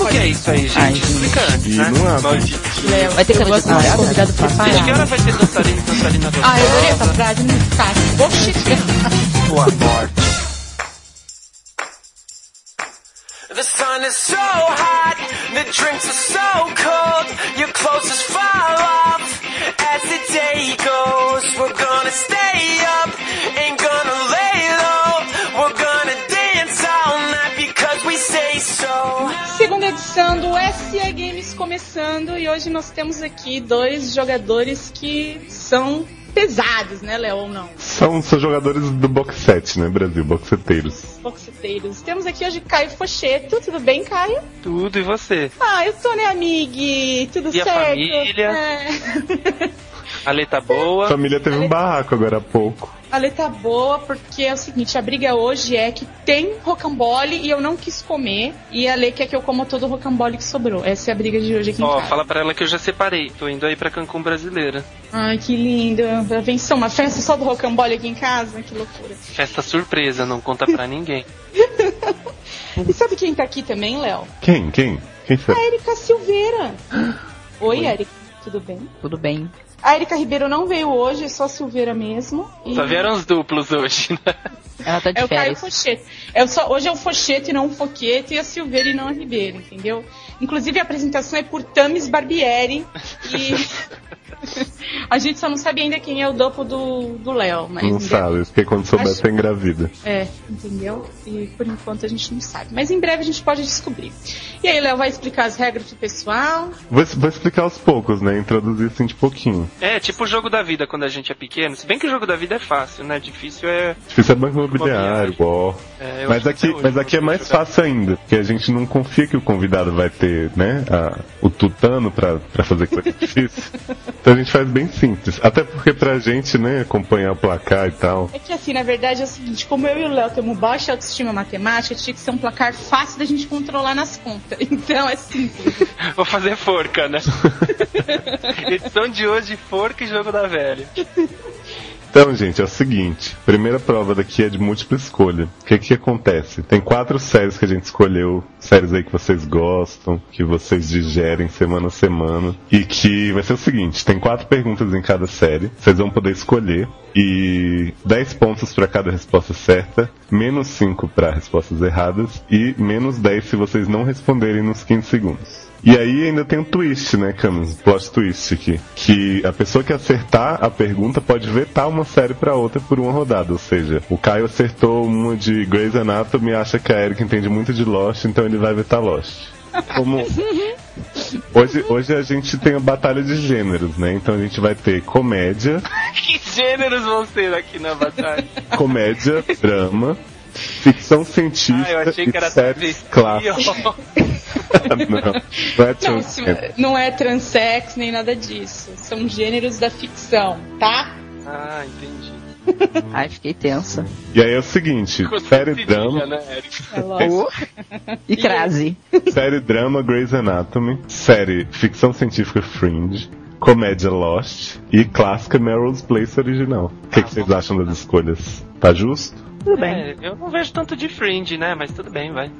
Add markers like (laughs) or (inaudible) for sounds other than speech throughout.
Como que é isso aí, gente? Ai, Explica antes, né? não abre. Maldito. Léo, Vai ter que fazer uma convidado pra Desde que falar. hora vai ter dançarino e dançarina gostosa? Ah, eu adorei essa frase, não me escape. Oxi, Boa morte. The sun is so hot, the drinks are so cold, your clothes just fall off as the day goes. We're gonna stay up, ain't gonna lay low, we're gonna edição do SE Games começando e hoje nós temos aqui dois jogadores que são pesados, né, Léo, ou não? São, são jogadores do box set, né, Brasil? Boxeteiros. Boxeteiros. Temos aqui hoje Caio Focheto, tudo bem, Caio? Tudo e você? Ah, eu tô, né, amigue? Tudo E a certo? família? É. (laughs) A letra tá boa. Família teve um barraco agora há pouco. A letra boa, porque é o seguinte, a briga hoje é que tem rocambole e eu não quis comer, e a Lê quer que eu coma todo o rocambole que sobrou. Essa é a briga de hoje aqui Ó, casa. fala pra ela que eu já separei. Tô indo aí pra Cancún brasileira. Ai, que lindo. Vem só uma festa só do rocambole aqui em casa? Que loucura. Festa surpresa, não conta pra ninguém. (laughs) E sabe quem tá aqui também, Léo? Quem? Quem? Quem será? A Erika Silveira. (gasps) Oi, Erika. Tudo bem? Tudo bem. A Erika Ribeiro não veio hoje, é só a Silveira mesmo. E Só vieram os duplos hoje, né? Ela tá de É o Caio. Fochete. É só, hoje é o Fochete e não o Foquete, e a Silveira e não a Ribeiro, entendeu? Inclusive a apresentação é por Tamis Barbieri. E (laughs) a gente só não sabe ainda quem é o dopo do do Léo. Mas Não breve- sabe, porque quando souber Acho- tá engravida. É, entendeu? E por enquanto a gente não sabe. Mas em breve a gente pode descobrir. E aí, Léo vai explicar as regras pro pessoal. Vou, vou explicar aos poucos, né? Introduzir assim de pouquinho. É, tipo o jogo da vida quando a gente é pequeno. Se bem que o jogo da vida é fácil, né? Difícil é. Difícil é banco imobiliário, ó. é, Mas aqui, mas aqui é mais fácil ainda, porque a gente não confia que o convidado vai ter, né, a- o tutano pra, pra fazer coisa difícil. (laughs) Então a gente faz bem simples. Até porque pra gente, né, acompanhar o placar e tal. É que assim, na verdade é o seguinte, como eu e o Léo temos baixa autoestima matemática, tinha que ser um placar fácil da gente controlar nas contas. (laughs) Então é simples. (laughs) Vou fazer forca, né? (laughs) Edição de hoje, forca e jogo da velha. Então, gente, é o seguinte: primeira prova daqui é de múltipla escolha. O que que acontece? Tem quatro séries que a gente escolheu, séries aí que vocês gostam, que vocês digerem semana a semana, e que vai ser o seguinte: tem quatro perguntas em cada série, vocês vão poder escolher e 10 pontos para cada resposta certa, menos 5 para respostas erradas e menos 10 se vocês não responderem nos 15 segundos. E aí ainda tem um twist, né, Camus? Plot twist aqui. Que a pessoa que acertar a pergunta pode vetar uma série pra outra por uma rodada. Ou seja, o Caio acertou uma de Grey's Anatomy e acha que a Erika entende muito de Lost, então ele vai vetar Lost. Como (laughs) hoje, hoje a gente tem a batalha de gêneros, né? Então a gente vai ter comédia, (laughs) Que gêneros vão ser aqui na batalha? comédia, drama, ficção científica Ah, eu achei que e era séries clássicas. (laughs) (laughs) não, não é Não, se- transgênero. não é transex nem nada disso. São gêneros da ficção, tá? Ah, entendi. (laughs) Ai, fiquei tensa. E aí é o seguinte, série drama, né? É lógico. E crase. (laughs) série drama Grey's Anatomy, série ficção científica Fringe, comédia Lost e clássica Melrose Place original. O que, que vocês acham das escolhas? Tá justo? Tudo bem. É, eu não vejo tanto de Fringe, né? Mas tudo bem, vai.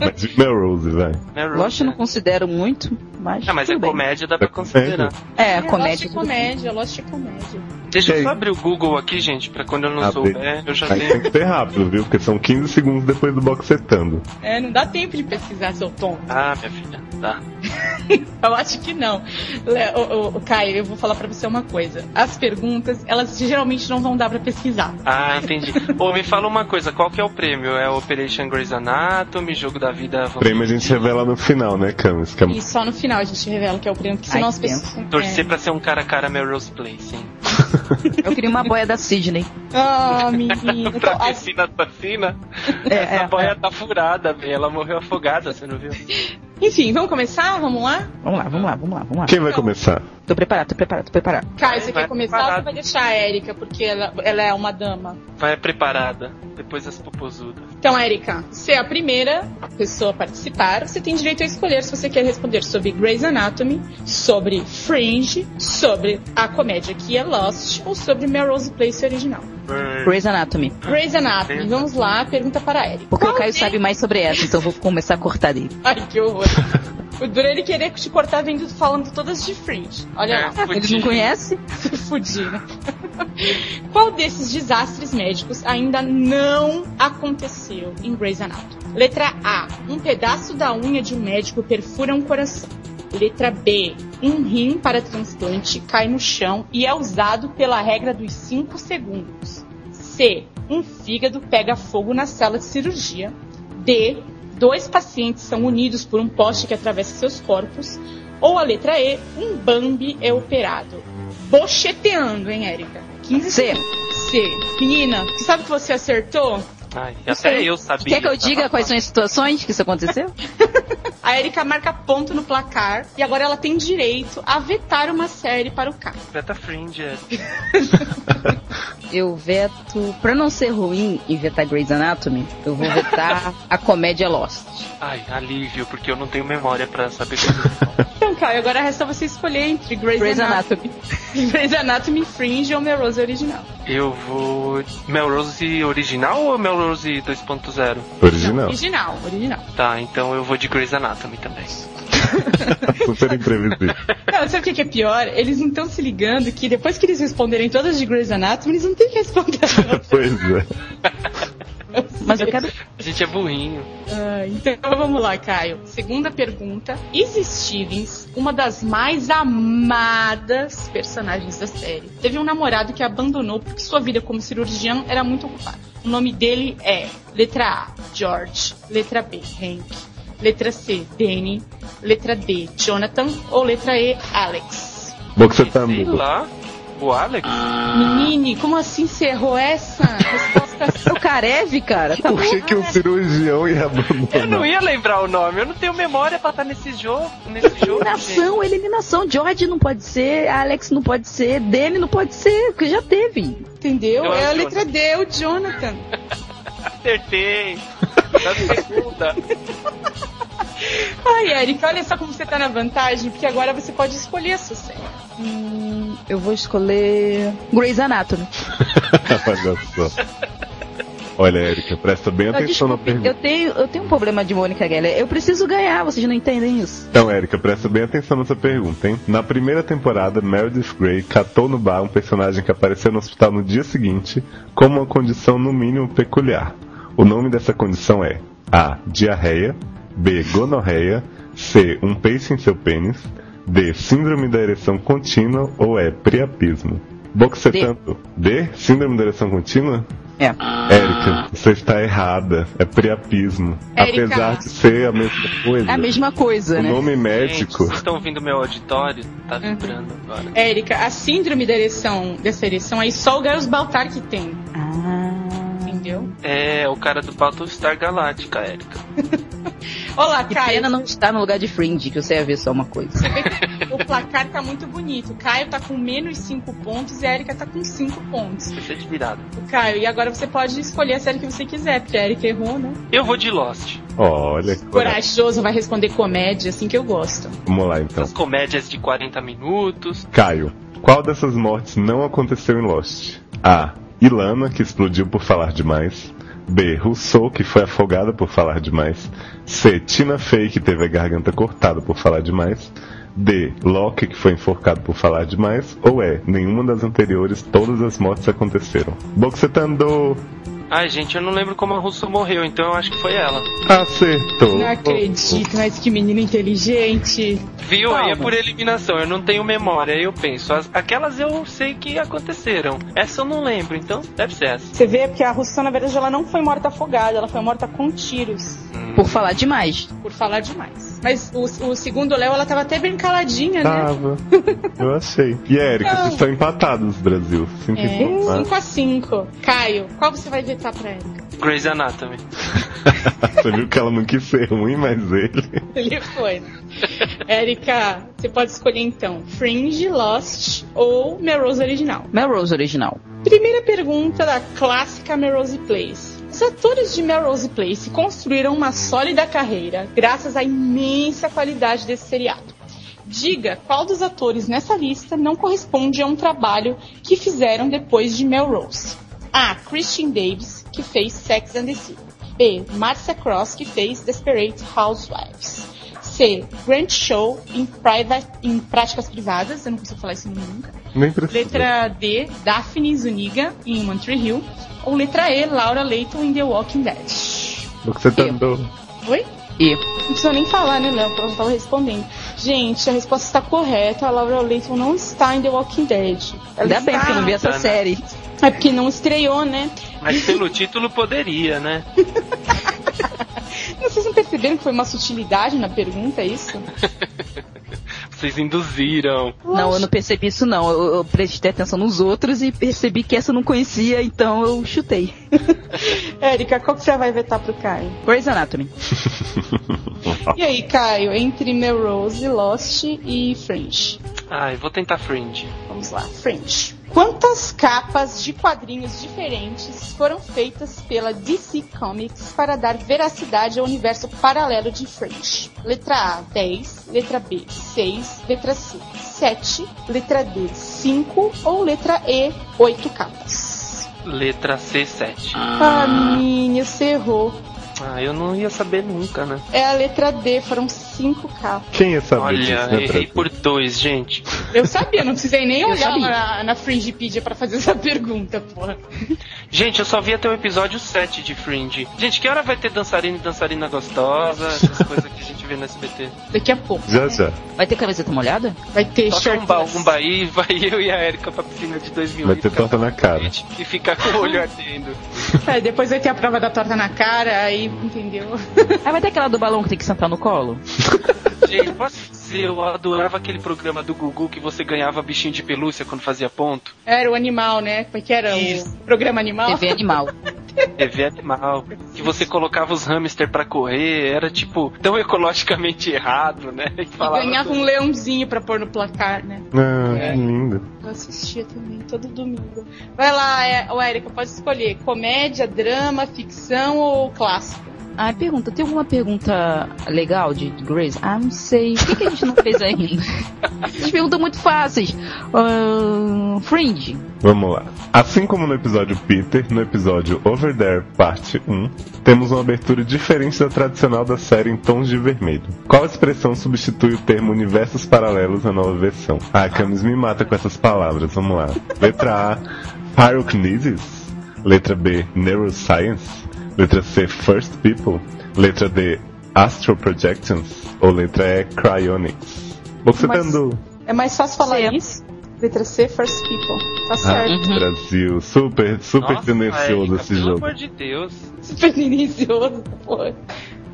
Mas e Melrose, vai. Melrose, Lost eu não né? considero muito, mas. Ah, mas é bem. comédia, dá pra É comédia. considerar. É, Lost comédia. é comédia, Lost é comédia. Deixa eu só abrir o Google aqui, gente, pra quando eu não Abre. souber, eu já Aí tem tenho. que ser rápido, viu? Porque são 15 segundos depois do boxetando. É, não dá tempo de pesquisar, seu tom. Ah, minha filha, tá. (laughs) Eu acho que não. Ô, ô, Caio, eu vou falar pra você uma coisa. As perguntas, elas geralmente não vão dar pra pesquisar. Ah, entendi. (laughs) Ô, me fala uma coisa, qual que é o prêmio? É Operation Grey's Anatomy, Jogo da Vida... O prêmio a gente revela no final, né, Camus? Que é E só no final a gente revela que é o prêmio, porque Ai, senão que as pessoas. Torcer É. pra ser um cara a cara Melrose Place, hein? (laughs) Eu queria uma boia da Sidney. Ah, menino. (laughs) pra Então, piscina assassina, É, essa é, boia é. tá furada. Ela morreu afogada, você não viu? Enfim, vamos começar? Vamos lá? Vamos lá, vamos lá, vamos lá, vamos lá. Quem vai começar? Tô preparado, tô preparado, tô preparado. Caio, você Vai, quer começar ou preparado. você vai deixar a Erika, porque ela, ela é uma dama? Vai preparada, depois as popozudas. Então, Erika, você é a primeira pessoa a participar. Você tem direito a escolher se você quer responder sobre Grey's Anatomy, sobre Fringe, sobre a comédia que é Lost ou sobre Melrose Place original. Grey's Anatomy. Grey's Anatomy. Vamos lá, pergunta para a Erika. Porque Qual o Caio sabe mais sobre essa, então vou começar a cortar dele. (laughs) Ai, que horror. O duro é ele querer te cortar vendo falando todas de Fringe. Olha É. lá. Eles não conhecem? (laughs) Fudido. Qual desses desastres médicos ainda não aconteceu em Grey's Anatomy? Letra A. Um pedaço da unha de um médico perfura um coração. Letra B. Um rim para transplante cai no chão e é usado pela regra dos 5 segundos. C. Um fígado pega fogo na sala de cirurgia. D. Dois pacientes são unidos por um poste que atravessa seus corpos. Ou a letra E. Um Bambi é operado. Bocheteando, hein, Érica? 15 C. segundos. C. Menina, sabe que você acertou? Ai, até eu sabia. Quer que eu diga quais são as situações que isso aconteceu? (laughs) A Erika marca ponto no placar e agora ela tem direito a vetar uma série para o Caio. Beta Fringe, é. (laughs) Eu veto, pra não ser ruim e vetar Grey's Anatomy, eu vou vetar (laughs) a comédia Lost. Ai, alívio, porque eu não tenho memória pra saber como. Então, Caio, agora resta você escolher entre Grey's, Grey's Anatomy, Grey's Anatomy Fringe ou Melrose original. Eu vou. Melrose original ou Melrose 2.0? Original. Original, original. Tá, então eu vou de Grey's Anatomy também. (laughs) Super imprevisível. Não, sabe o que que é pior? Eles não estão se ligando que depois que eles responderem todas de Grey's Anatomy, eles não têm que responder. (laughs) pois é. Mas eu quero. A gente é burrinho. Ah, então vamos lá, Caio. Segunda pergunta. Izzy Stevens, uma das mais amadas personagens da série, teve um namorado que abandonou porque sua vida como cirurgião era muito ocupada. O nome dele é letra A, George, letra B, Hank, letra C, Danny, letra D, Jonathan ou letra E, Alex. Boxetando. Sei lá. O Alex? Menine, como assim você errou essa? Resposta O Karev, cara, tá Por que, que um cirurgião ia Eu não abandonar? ia lembrar o nome, eu não tenho memória pra estar nesse jogo. Nesse jogo. gente. Eliminação, eliminação. George não pode ser, Alex não pode ser, Danny não pode ser, porque já teve. Entendeu? Eu É a letra D, o Jonathan. (laughs) Acertei. Na segunda. Ai, Erika, olha só como você tá na vantagem, porque agora você pode escolher a sua série. Hum, eu vou escolher Grey's Anatomy. (laughs) Olha só. Olha, Erika, presta bem atenção na desculpe, pergunta. eu tenho, eu tenho um problema de Mônica Geller. Eu preciso ganhar, vocês não entendem isso. Então, Erika, presta bem atenção nessa pergunta, hein? Na primeira temporada, Meredith Grey catou no bar um personagem que apareceu no hospital no dia seguinte com uma condição no mínimo peculiar. O nome dessa condição é A. Diarreia B. Gonorreia C. Um peixe em seu pênis D. Síndrome da ereção contínua ou E. Priapismo. Boxetando. D. Síndrome da ereção contínua? É. Érica, você está errada. É priapismo. Érica. Apesar de ser a mesma coisa. É a mesma coisa, O né? nome Gente, médico. vocês estão ouvindo meu auditório? Tá vibrando agora. Érica, a síndrome da ereção, dessa ereção aí, só o Gaius Baltar que tem, Ah. entendeu? É, o cara do Battlestar Galáctica, Erika. (laughs) Olá, Que Caio. pena não estar no lugar de Fringe, que você ia ver só uma coisa. Você (laughs) o placar tá muito bonito. O Caio tá com menos 5 pontos e a Erika tá com 5 pontos. Ser de virada. O Caio, e agora você pode escolher a série que você quiser, porque a Erika errou, né? Eu vou de Lost. Olha, que. Corajoso, vai responder comédia, assim que eu gosto. Vamos lá então. As comédias de 40 minutos. Caio, qual dessas mortes não aconteceu em Lost? A. Ilana, que explodiu por falar demais. B. Rousseau, que foi afogada por falar demais. C. Tina Fey, que teve a garganta cortada por falar demais. D. Locke, que foi enforcado por falar demais. Ou E. Nenhuma das anteriores, todas as mortes aconteceram. Boxetando! Ai, gente, eu não lembro como a Russo morreu, então eu acho que foi ela. Acertou! Não acredito, mas que menino inteligente. Viu? Calma. E é por eliminação, eu não tenho memória, aí eu penso. As- aquelas eu sei que aconteceram. Essa eu não lembro, então deve ser essa. Você vê, porque a Russão, na verdade, ela não foi morta afogada, ela foi morta com tiros. Hum. Por falar demais. Por falar demais. Mas o, o segundo Léo, ela tava até bem caladinha, né? Tava. (laughs) Eu achei. E Érica, vocês estão empatados, Brasil. Sinto É, informar. 5 a 5 Caio, qual você vai vetar pra Erika? Grey's Anatomy. (laughs) Você viu que ela não quis ser ruim, mas ele. Ele foi. Érica, você pode escolher então Fringe, Lost ou Melrose Original. Melrose original. Primeira pergunta da clássica Melrose Place. Os atores de Melrose Place construíram uma sólida carreira graças à imensa qualidade desse seriado. Diga qual dos atores nessa lista não corresponde a um trabalho que fizeram depois de Melrose. A. Christian Davis, que fez Sex and the City. B. Marcia Cross, que fez Desperate Housewives. C. Grant Show em, private, em práticas privadas, eu não consigo falar esse nome nunca. Nem precisa. Letra D. Daphne Zuniga em One Tree Hill. Ou letra E. Laura Leighton em The Walking Dead. O que você tá Eu. dando? Oi? E Não precisa nem falar, né, Léo? Eu tava respondendo. Gente, a resposta está correta. A Laura Leighton não está em The Walking Dead. Ela ainda bem que eu não vi essa Tá, né? série. É porque não estreou, né? Mas pelo título poderia, né? (laughs) Vocês não perceberam que foi uma sutilidade na pergunta, é isso? (laughs) Vocês induziram. Não, eu não percebi isso não. Eu, eu prestei atenção nos outros e percebi que essa eu não conhecia, então eu chutei. (laughs) Érica, qual que você vai vetar pro Caio? Grey's Anatomy. (laughs) E aí, Caio, entre Melrose, Lost e Fringe? Ai, vou tentar Fringe. Vamos lá, Fringe. Quantas capas de quadrinhos diferentes foram feitas pela DC Comics para dar veracidade ao universo paralelo de Fringe? Letra A, 10. Letra B, 6. Letra C, 7. Letra D, 5. Ou letra E, 8 capas? Letra C7. Ah, minha, você errou. Ah, eu não ia saber nunca, né? É a letra D, foram 5 capas. Quem ia saber disso, Olha, né, errei por dois, gente. Eu sabia, não precisei nem (laughs) olhar na, na Fringepedia pra fazer essa pergunta, porra. Gente, eu só vi até o episódio 7 de Fringe. Gente, que hora vai ter dançarina e dançarina gostosa? Essas (laughs) coisas que a gente vê no SBT. Daqui a pouco. Já, né? já. Vai ter camiseta molhada? Vai ter Toca um shirtless. baú aí, vai (laughs) eu e a Erika pra piscina de 2008. Vai ter torta na cara. E ficar com o olho ardendo. (laughs) É, depois vai ter a prova da torta na cara, aí, entendeu? Ah, vai ter aquela do balão que tem que sentar no colo? Gente, posso eu adorava aquele programa do Gugu que você ganhava bichinho de pelúcia quando fazia ponto. Era o animal, né? Como é que era Isso. o programa animal? TV animal. (laughs) TV animal. Que você colocava os hamster pra correr, era tipo tão ecologicamente errado, né? E E ganhava um leãozinho pra pôr no placar, né? Ah, É. que lindo. Eu assistia também, todo domingo. Vai lá, é, Érica, pode escolher comédia, drama, ficção ou clássico? Ah, pergunta, tem alguma pergunta legal de Grace? Ah, não sei. Por que, que a gente não fez ainda? As perguntas muito fáceis. Ahn, Fringe. Vamos lá. Assim como no episódio Peter, no episódio Over There, parte 1, temos uma abertura diferente da tradicional da série em tons de vermelho. Qual expressão substitui o termo universos paralelos na nova versão? Ah, Camis me mata com essas palavras, vamos lá. Letra A, Pyrokinesis. Letra B, Neuroscience. Letra C, First People. Letra D, Astral Projections. Ou letra E, Cryonics. Você Mas- dando... É mais fácil falar C. isso? Letra C, First People. Tá Ah, certo. Uhum. Brasil, super, super Nossa, tendencioso Erika, esse pelo jogo. amor de Deus. Super delicioso, porra.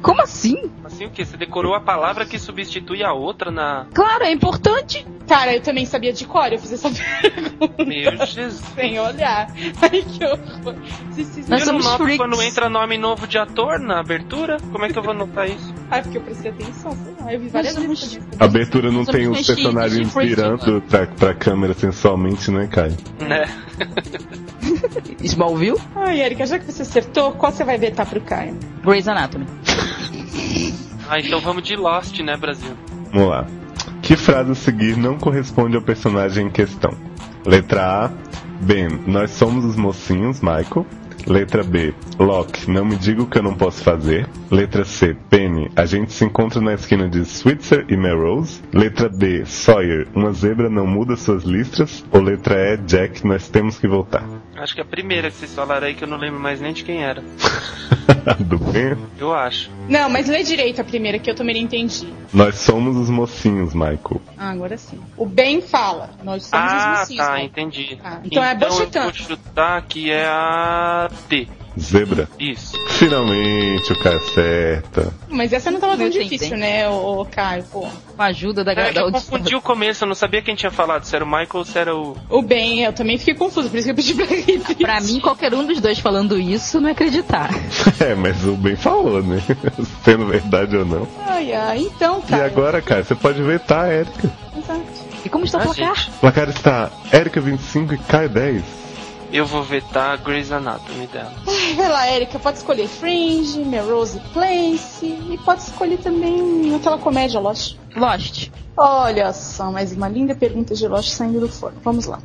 Como assim? Assim o que? Você decorou a palavra que substitui a outra na. Claro, é importante. Cara, eu também sabia de cor, eu fiz essa (laughs) pergunta Meu Jesus. sem olhar. Ai, que horror. Vocês- Nós eu não noto freaks. quando entra nome novo de ator na abertura? Como é que eu vou notar isso? Ai, porque eu prestei atenção, sei lá, eu vi várias Nós vezes. somos-. A abertura não tem os personagens virando pra, pra câmera sensualmente, né, Caio? Né? (laughs) Smallville, Ai, Erika, já que você acertou, qual você vai vetar pro Caio? Grey's Anatomy. Ah, então vamos de Lost, né, Brasil? Vamos lá. Que frase a seguir não corresponde ao personagem em questão? Letra A, Ben, nós somos os mocinhos, Michael. Letra B, Locke, não me diga o que eu não posso fazer. Letra C, Penny, a gente se encontra na esquina de Switzer e Melrose. Letra D, Sawyer, uma zebra não muda suas listras. Ou letra E, Jack, nós temos que voltar. Acho que a primeira que vocês falaram aí que eu não lembro mais nem de quem era. (laughs) Do Ben? Eu acho. Não, mas lê direito a primeira, que eu também não entendi. Nós somos os mocinhos, Michael. Ah, agora sim. O Ben fala, nós somos os Ah, mocinhos. tá, né? entendi. Ah, então é eu Bochitã. vou chutar que é a D. Zebra. Isso. Finalmente o cara acerta. Mas essa não tava tão difícil, né, ô, ô, Caio, pô. Com a ajuda da, É, que da eu confundi o começo, eu não sabia quem tinha falado, se era o Michael ou se era o. O Ben, eu também fiquei confuso, por isso que eu pedi pra repetir. Pra mim, qualquer um dos dois falando isso não é acreditar. (laughs) É, mas o Ben falou, né? (laughs) Sendo verdade ou não. Ai, ai, então, E cara. agora, cara, você pode vetar a Erika. Exato. E como está o Ah, placar? gente, O placar está Erika 25 e Caio 10. Eu vou vetar a Grey's Anatomy dela. (laughs) Vai lá, Erika, pode escolher Fringe, Melrose Place e pode escolher também aquela comédia Lost. Lost. Olha só, mais uma linda pergunta de Lost saindo do forno. Vamos lá.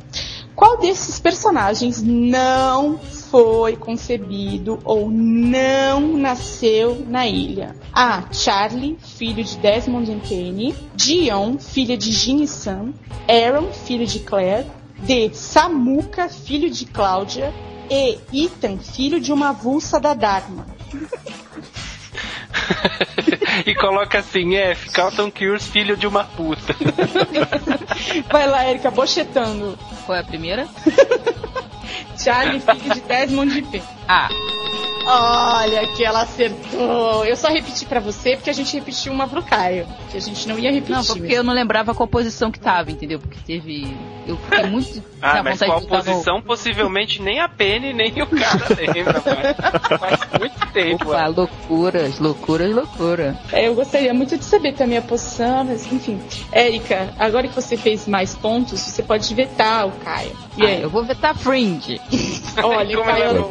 Qual desses personagens não foi concebido ou não nasceu na ilha? A. Charlie, filho de Desmond e Penny. Dion, filha de Ginny e Sam. Aaron, filho de Claire. D. Samuka, filho de Cláudia. E. Ethan, filho de uma avulsa da Dharma. (laughs) e coloca assim, F, Carlton Cures, filho de uma puta. (laughs) Vai lá, Erika, bochetando. Qual é a primeira? (laughs) Charlie, filho de Desmond e Penny. Ah, Olha que ela acertou. Eu só repeti pra você porque a gente repetiu uma pro Caio. Que a gente não ia repetir. não, porque eu não lembrava qual posição que tava, entendeu? Porque teve. Eu fiquei (laughs) muito. Ah, mas qual posição, possivelmente nem a Penny, nem o cara lembra, mas faz muito tempo. Opa, loucuras, loucuras, loucura. É, eu gostaria muito de saber também a posição, mas enfim. Érica, agora que você fez mais pontos, você pode vetar o Caio. E Ah, aí? eu vou vetar Fringe. Olha, Como é Caio,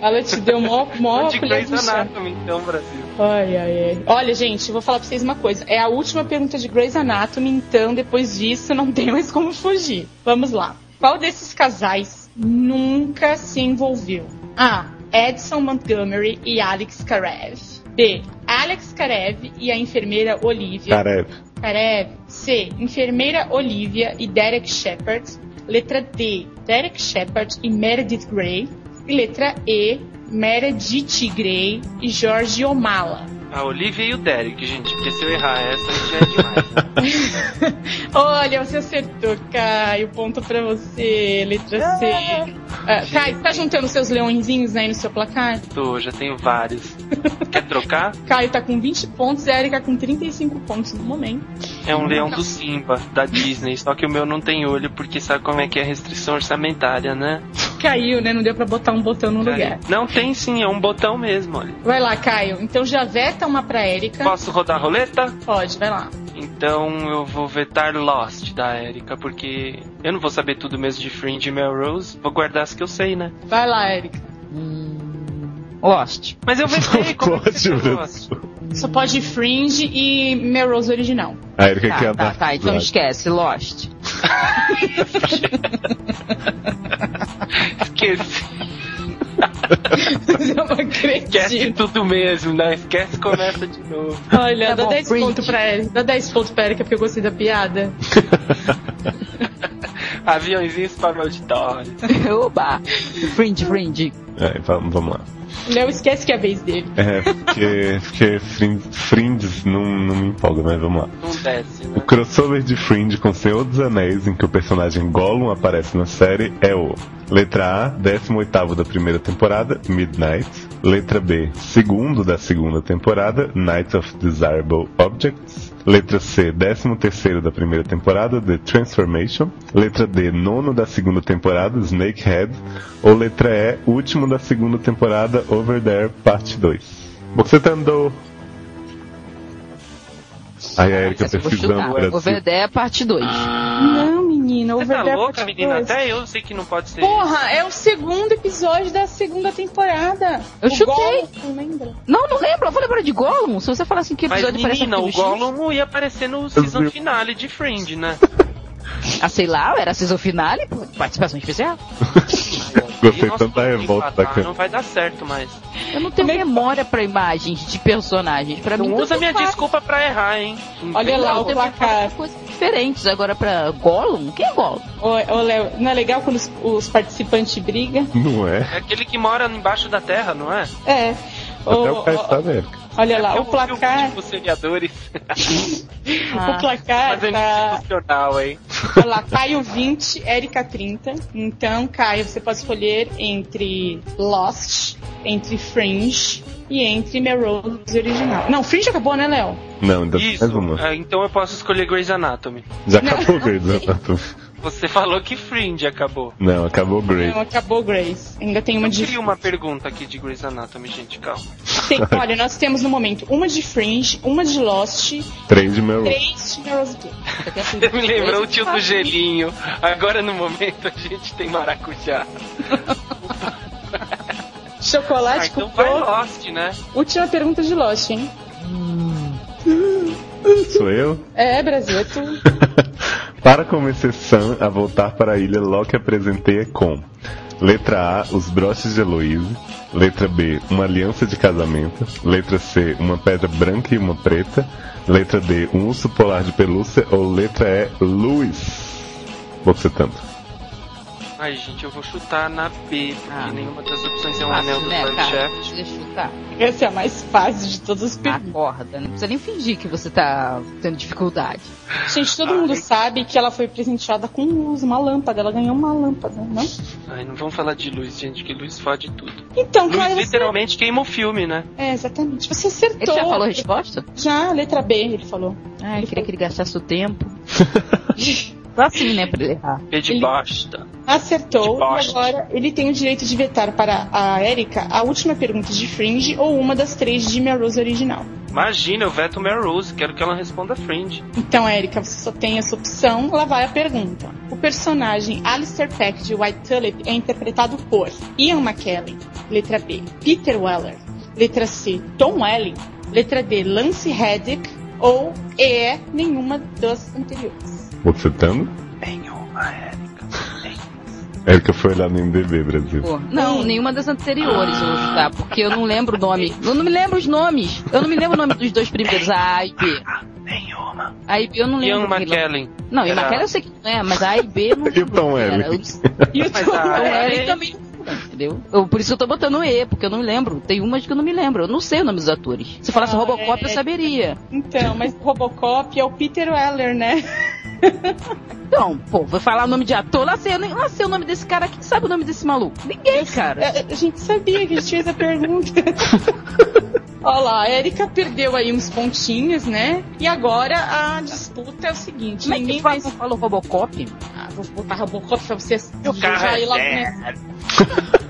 ela te deu mó, (laughs) mó De colher Grey's de chá. Então, Brasil. Ai, ai, ai. Olha, gente, eu vou falar pra vocês uma coisa. É a última pergunta de Grey's Anatomy, então depois disso não (laughs) tem mais como fugir. Vamos lá. Qual desses casais nunca se envolveu? A. Edson Montgomery e Alex Karev. B. Alex Karev e a enfermeira Olivia. Karev. Karev. C. Enfermeira Olivia e Derek Shepard. Letra D. Derek Shepard e Meredith Grey. E letra E. Meredith Grey e George O'Mala. A Olivia e o Derek, gente, porque se eu errar essa, já é demais. né? (laughs) Olha, você acertou, Caio. Ponto pra você. Letra C. Ah, Caio, tá juntando seus leõezinhos aí no seu placar? Tô, já tenho vários. Quer trocar? (laughs) Caio tá com 20 pontos e a Erika com 35 pontos no momento. É um leão do Simba, da Disney, só que o meu não tem olho, porque sabe como é que é restrição orçamentária, né? Caiu, né? Não deu pra botar um botão no lugar. Não tem sim, é um botão mesmo, olha. Vai lá, Caio. Então já veta uma pra Erika. Posso rodar a roleta? Pode, vai lá. Então eu vou vetar Lost da Erika, porque eu não vou saber tudo mesmo de Fringe e Melrose, vou guardar as que eu sei, né? Vai lá, Erika. Hum, Lost. Mas eu (laughs) vetei, como é que Pode, você Brasil. Lost? Só pode Fringe e Melrose original. A Erika Tá, quer tá, dar. tá, então esquece, Lost. (laughs) Esqueci, Eu não esquece acredito. tudo mesmo, não esquece começa de novo. Olha, Tá dá bom, 10 Fringe. pontos pra Erika. Dá 10 pontos pra Erika porque eu gostei da piada. (laughs) Aviãozinhos para o auditório. Oba! Fringe, Fringe. É, vamos, vamos lá. O Léo esquece que é a vez dele. É, porque, porque Fringe, não, não me empolga, mas vamos lá. Não desce, O né? crossover de Fringe com Senhor dos Anéis, em que o personagem Gollum aparece na série, é o Letra A, 18 da primeira temporada, Midnight. Letra B, segundo da segunda temporada, Night of Desirable Objects. Letra C, 13 da primeira temporada, The Transformation. Letra D, nono da segunda temporada, Snakehead. Ou letra E, último da segunda temporada, Over There, parte 2. Você andou. Aí a Erika pesquisando. Brasil. Overdare, parte 2. Não, menina, Você tá louca, menina? Até eu sei que não pode ser. Porra, é o segundo episódio da segunda temporada. Eu O chutei. Gollum, não lembra? Não, não lembro. Eu vou lembrar de Gollum. Se você falar assim que Mas episódio parece menina, o. Gollum ia aparecer no season finale de Fringe, né? (laughs) Ah, sei lá, era a season finale, pô, participação especial. (laughs) Gostei tanto da revolta da câmera. Não vai dar certo mais. Eu não tenho é memória pra imagens de personagens. Pra mim, Não tanto usa minha faz. desculpa pra errar, hein? Olha lá, o placar. coisas diferentes. Agora pra Gollum, quem é Gollum? Ô, Léo, não é legal quando os, os participantes brigam? (laughs) Não é? É aquele que mora embaixo da terra, não é? É. Até o Caio ô, sabe, Erika. olha lá, É o placar, Os seriadores. (laughs) o placar Fazendo tá... institucional, hein? Olha lá, Caio 20, Érica 30. Então, Caio, você pode escolher entre Lost, entre Fringe e entre Melrose original. Não, Fringe acabou, né, Léo? Não, ainda tem Isso. mais uma. é, então eu posso escolher Grey's Anatomy. Já acabou Grey's Anatomy. Você falou que Fringe acabou. Não, acabou Grey's. Não, acabou Grace. Ainda tem uma Eu de... queria uma pergunta aqui de Grey's Anatomy, gente, calma. Tem- olha, nós temos no momento uma de Fringe, uma de Lost, Três de Melrose. três de Melrose. Você me lembrou o tio do gelinho. Agora no momento a gente tem maracujá. Ah, Chocolate então com vai. Lost, né? Última pergunta de Lost, hein? Sou eu? É, Brasil, é tu. (laughs) Para convencer Sam a voltar para a ilha, Loki apresenteia com Letra A, os broches de Heloise. Letra B, uma aliança de casamento. Letra C, uma pedra branca e uma preta. Letra D, um urso polar de pelúcia. Ou letra E, Luiz. Você tanto. Ai, gente, eu vou chutar na B, porque Ah. nenhuma das opções é um Fácil, anel do né, cara? Minecraft. Deixa eu chutar. Essa é a mais fácil de todas as perguntas. Acorda, não precisa nem fingir que você tá tendo dificuldade. Gente, todo mundo sabe que ela foi presenteada com luz, uma lâmpada. Ela ganhou uma lâmpada, não? Ai, não vamos falar de luz, gente, que luz fode tudo. Então, Luz você... literalmente queima o filme, né? É, exatamente. Você acertou. Ele já falou a resposta? Já, letra B, ele falou. Ah, eu Ele queria falou. que ele gastasse o tempo. (laughs) Assim, né, pra ele errar. B de Ele- bosta. Acertou De bosta. e agora ele tem o direito de vetar para a Erika a última pergunta de Fringe ou uma das três de Melrose original. Imagina, eu veto Mary Rose, quero que ela responda Fringe. Então, Erika, você só tem essa opção, lá vai a pergunta. O personagem Alistair Peck de White Tulip é interpretado por Ian McKellen, letra B, Peter Weller, letra C, Tom Welling, letra D, Lance Reddick ou E, nenhuma das anteriores. Bocetando? Nenhuma, Erika. (laughs) Erika foi olhar no MDB Brasil. Pô, não, nenhuma das anteriores eu vou chutar, porque eu não lembro o nome. Eu não me lembro os nomes. Eu não me lembro o nome dos dois primeiros, a A e B. Nenhuma. A e B eu não lembro. Ian McKellen. Não, Ian Era- McKellen eu sei que não é, mas a A e B eu não E o lembro. Tom? Eu- E o Tom É. Welling (laughs) também. Entendeu? Eu, por isso eu tô botando E, porque eu não lembro. Tem umas que eu não me lembro. Eu não sei o nome dos atores. Se falasse Ah, Robocop, é. eu saberia. Então, mas o Robocop é o Peter Weller, né? Então, pô, vou falar o nome de ator. Lá sei, eu nem lá sei o nome desse cara. Quem sabe o nome desse maluco? Ninguém, cara. É, A gente sabia que a gente fez a pergunta. (laughs) Olha lá, a Erika perdeu aí uns pontinhos, né? E agora a disputa é o seguinte: Como é ninguém vai. fala o Robocop? Ah, vou botar Robocop pra você O carro já é ir lá zero. (laughs)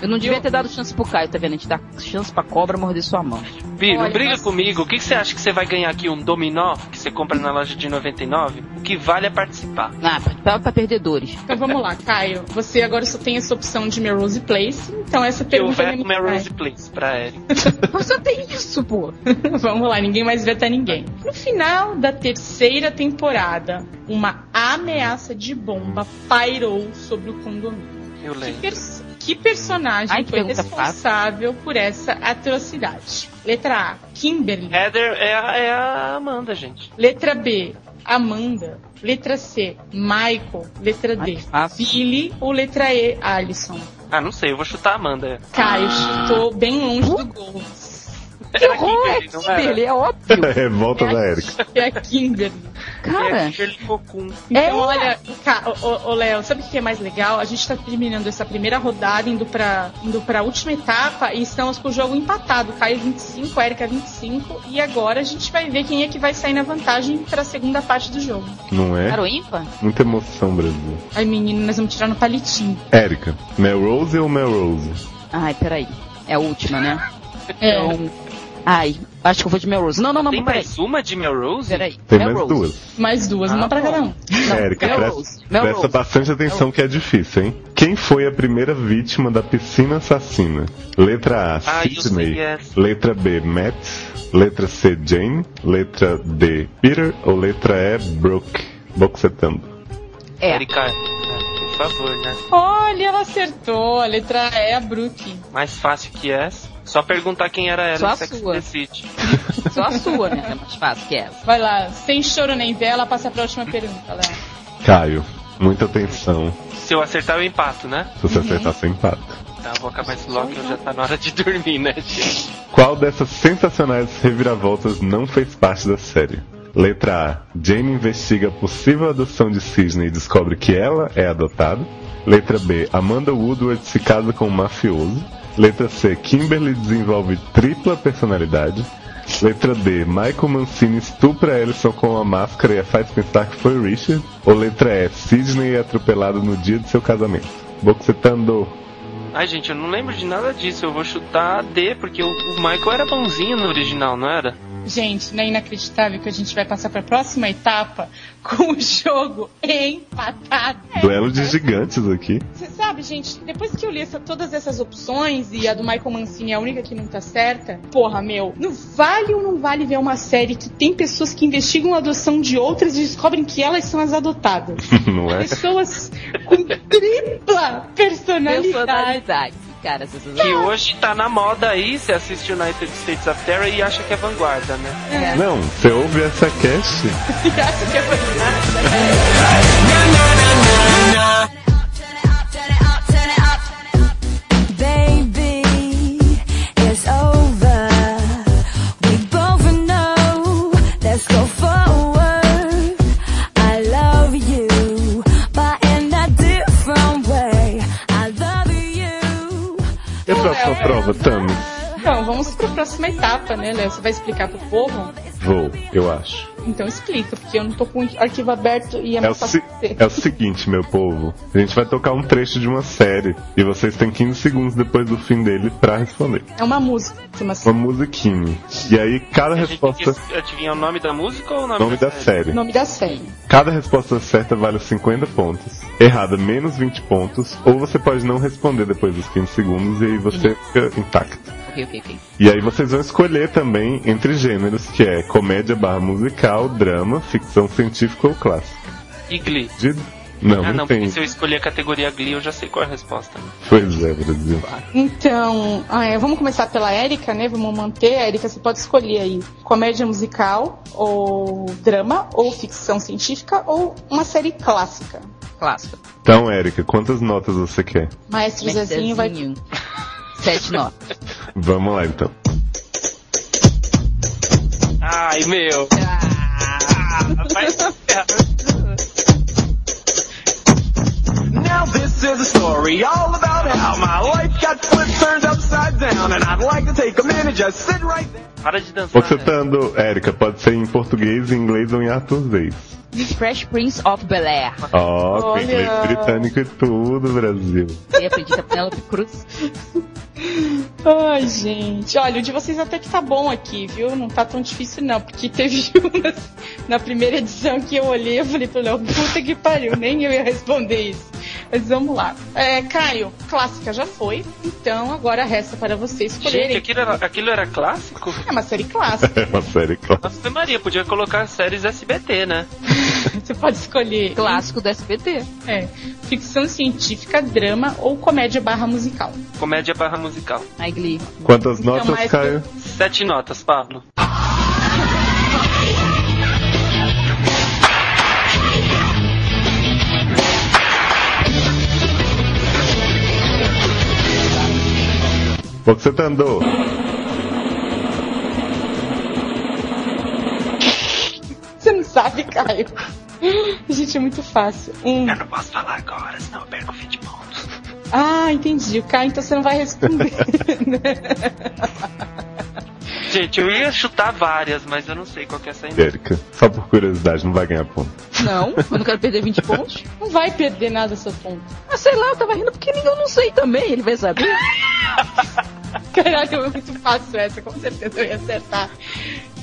Eu não devia ter dado chance pro Caio, tá vendo? A gente dá chance pra cobra morder sua mão. Bi, não Olha, briga mas- comigo. O que, que você acha que você vai ganhar aqui? Um dominó que você compra na loja de 99? O que vale é participar. Ah, pra, pra perdedores. Então vamos lá, Caio. Você agora só tem essa opção de Melrose Place. Então essa Eu pergunta é veto muito Melrose Place pra Erika. (laughs) Você tem isso, pô. (laughs) Vamos lá, ninguém mais veta ninguém. No final da terceira temporada, uma ameaça de bomba pairou sobre o condomínio. Eu Que, lembro. pers- que personagem Ai, que foi responsável por essa atrocidade? Letra A, Kimberly. Heather é a, é a Amanda, gente. Letra B, Amanda. Letra C, Michael. Letra Ai, D, fácil. Billy. Ou letra E, Alison? Ah, não sei, eu vou chutar a Amanda. Caio chutou bem longe do gol. Que Era horror, é Kimberly, é óbvio. Revolta da Erika. É a Kimberly. Cara, É Kimberly Cocum. Então, É. olha, ô, Léo, sabe o que é mais legal? A gente tá terminando essa primeira rodada, indo pra, indo pra última etapa e estamos com o jogo empatado. Caio 25, Erika 25. E agora a gente vai ver quem é que vai sair na vantagem pra segunda parte do jogo. Não é? cara, ímpar? Muita emoção, Brasil. Ai, menino, nós vamos tirar no palitinho. Erika, Melrose ou Melrose? Ai, peraí. É a última, né? É. Então. Ai, acho que eu vou de Melrose. Não, não, não, Tem peraí. mais uma de Melrose? Peraí. Tem mais Melrose. duas. Mais duas, Ah, uma pra bom. cada um. Não, Erika, Melrose. presta, Melrose. presta bastante atenção que é difícil, hein? Quem foi a primeira vítima da piscina assassina? Letra A, Ah, Sidney. essa. Letra B, Matt. Letra C, Jane. Letra D, Peter. Ou letra E, Brooke. Boxetando. É. Erika, é, por favor, né? Olha, ela acertou. A letra E, a Brooke. Mais fácil que essa. Só perguntar quem era ela Só em a Sex sua. the City. (laughs) Só a sua, né? É mais fácil que essa. Vai lá, sem choro nem vela, passa pra última pergunta, Léo. Caio, muita atenção. Se eu acertar, eu empato, né? Se você acertar, você empata. Tá, vou acabar esse que já tá na hora de dormir, né, gente? Qual dessas sensacionais reviravoltas não fez parte da série? Letra A. Jane investiga a possível adoção de Sidney e descobre que ela é adotada. Letra B. Amanda Woodward se casa com um mafioso. Letra C. Kimberly desenvolve tripla personalidade. Letra D. Michael Mancini estupra Ellison com uma máscara e a faz pensar que foi Richard. Ou letra E. Sidney é atropelado no dia de seu casamento. Boxetando. Ai, gente, eu não lembro de nada disso. Eu vou chutar D, porque o, o Michael era bonzinho no original, não era? Gente, não é inacreditável que a gente vai passar para a próxima etapa com o jogo empatado. Duelo de gigantes aqui. Você sabe, gente, depois que eu li essa- todas essas opções e a do Michael Mancini é a única que não tá certa, porra, meu, não vale ou não vale ver uma série que tem pessoas que investigam a adoção de outras e descobrem que elas são as adotadas? (laughs) Não é? Pessoas com tripla personalidade. Personalidade. Cara, Que hoje tá na moda aí, você assiste United States of Terror e acha que é vanguarda, né? Não, você ouve essa cast? (laughs) E acha que é verdade. Próxima etapa, né, Léo? Você vai explicar pro povo? Vou, eu acho. Então explica, porque eu não tô com o arquivo aberto e é É o, se- é o seguinte, meu povo. A gente vai tocar um trecho de uma série e vocês têm 15 segundos depois do fim dele pra responder. É uma música, chama Uma musiquinha. E aí, cada A resposta. que adivinhar o nome da música ou o nome, Nome da o série. nome da série. Cada resposta certa vale 50 pontos. Errada, menos 20 pontos. Ou você pode não responder depois dos 15 segundos e aí você fica intacto. Ok, ok, ok. E aí vocês vão escolher também entre gêneros, que é comédia barra musical, drama, ficção científica ou clássica. E Glee. De... Não, ah, não, tem. porque se eu escolher a categoria Glee, eu já sei qual é a resposta. Pois é, Brasil. Então, ah, é, vamos começar pela Érica, né? Vamos manter. Érica, você pode escolher aí comédia musical, ou drama, ou ficção científica, ou uma série clássica. Clássico. Então, Érica, quantas notas você quer? Maestro Zezinho vai. Sete notas. Vamos lá então. Ai, meu. Ah, vai. (laughs) Now this is a story all about how my life got flipped, turned Para de dançar. Você tá dando, Érica, pode ser em português, em inglês ou em artuzês. Fresh Prince of Bel-Air. Ó, tem Olha. inglês britânico e tudo, Brasil. Eu aprendi com a Penelope Cruz. (laughs) Ai, gente. Olha, o de vocês até que tá bom aqui, viu? Não tá tão difícil, não. Porque teve (laughs) um na, na primeira edição que eu olhei e falei pro Léo, puta que pariu, nem eu ia responder isso. Mas vamos lá. É, Caio, clássica já foi. Então agora resta para vocês Gente, escolherem. aquilo era, aquilo era clássico? É uma série clássica. (laughs) É uma série clássica. Nossa Maria, podia colocar séries SBT, né? (laughs) Você pode escolher. Clássico do SBT. É, ficção científica, drama ou comédia barra musical. Comédia barra musical. Ai, Glee. Quantas Então, notas, Caio? Sete notas, Pablo. Você tá andou? Você não sabe, Caio? Gente, é muito fácil. Um. Eu não posso falar agora, senão eu perco 20 pontos. Ah, entendi. O Caio, então você não vai responder. (laughs) Gente, eu ia chutar várias, mas eu não sei qual que é essa ainda. Érica, só por curiosidade, não vai ganhar ponto. Não, eu não quero perder 20 pontos. não vai perder nada seu ponto. Ah, sei lá, eu tava rindo porque eu não sei também, ele vai saber. (laughs) Caralho, é muito fácil essa, com certeza eu ia acertar.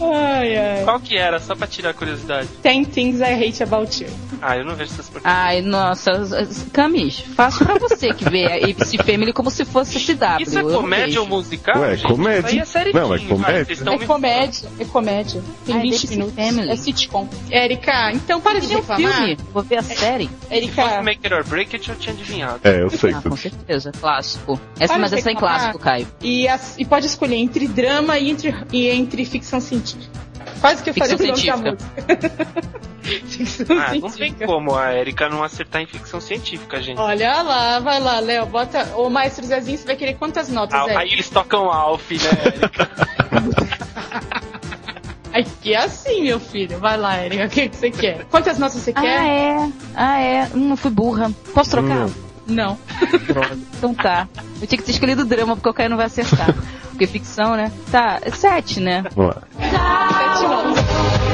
Ai, ai. Qual que era? Só pra tirar a curiosidade. Ten Things I Hate About You. Ah, eu não vejo essas porcarias. Ai, nossa, Camis, faço pra você que vê a ABC Family como se fosse CW. Isso é eu comédia ou musical? Ué, gente? comédia. Isso aí é série Não, é comédia. vai, É comédia, é comédia. Tem Ah, é 20 BBC minutos. Family. É sitcom. Érica, então para de Tem um reclamar. filme, vou ver a série. Se fosse Érica, Make It or Break It, eu tinha adivinhado. É, eu sei. Ah, com certeza, clássico. Essa, Para mas essa é em reclamar. clássico, Caio. e, as- e pode escolher entre drama e entre, e entre ficção científica. Quase que eu Ficção falei o científica. música. (laughs) ficção Ah, não tem científica. como a Erika não acertar em ficção científica, gente. Olha lá, vai lá, Léo, bota. Ô, Maestro Zezinho, você vai querer quantas notas, Ah, aí eles tocam Alf, né, Erika? (laughs) Aqui é assim, meu filho. Vai lá, Érica, o que, que você quer? Quantas notas você Ah, quer? é. Ah, é. Hum, fui burra. Posso trocar? Hum. Não. Droga. Então tá. Eu tinha que ter escolhido drama, porque o Caio não vai acertar. Porque ficção, né? Tá, é sete, né? Vamos lá. Sete.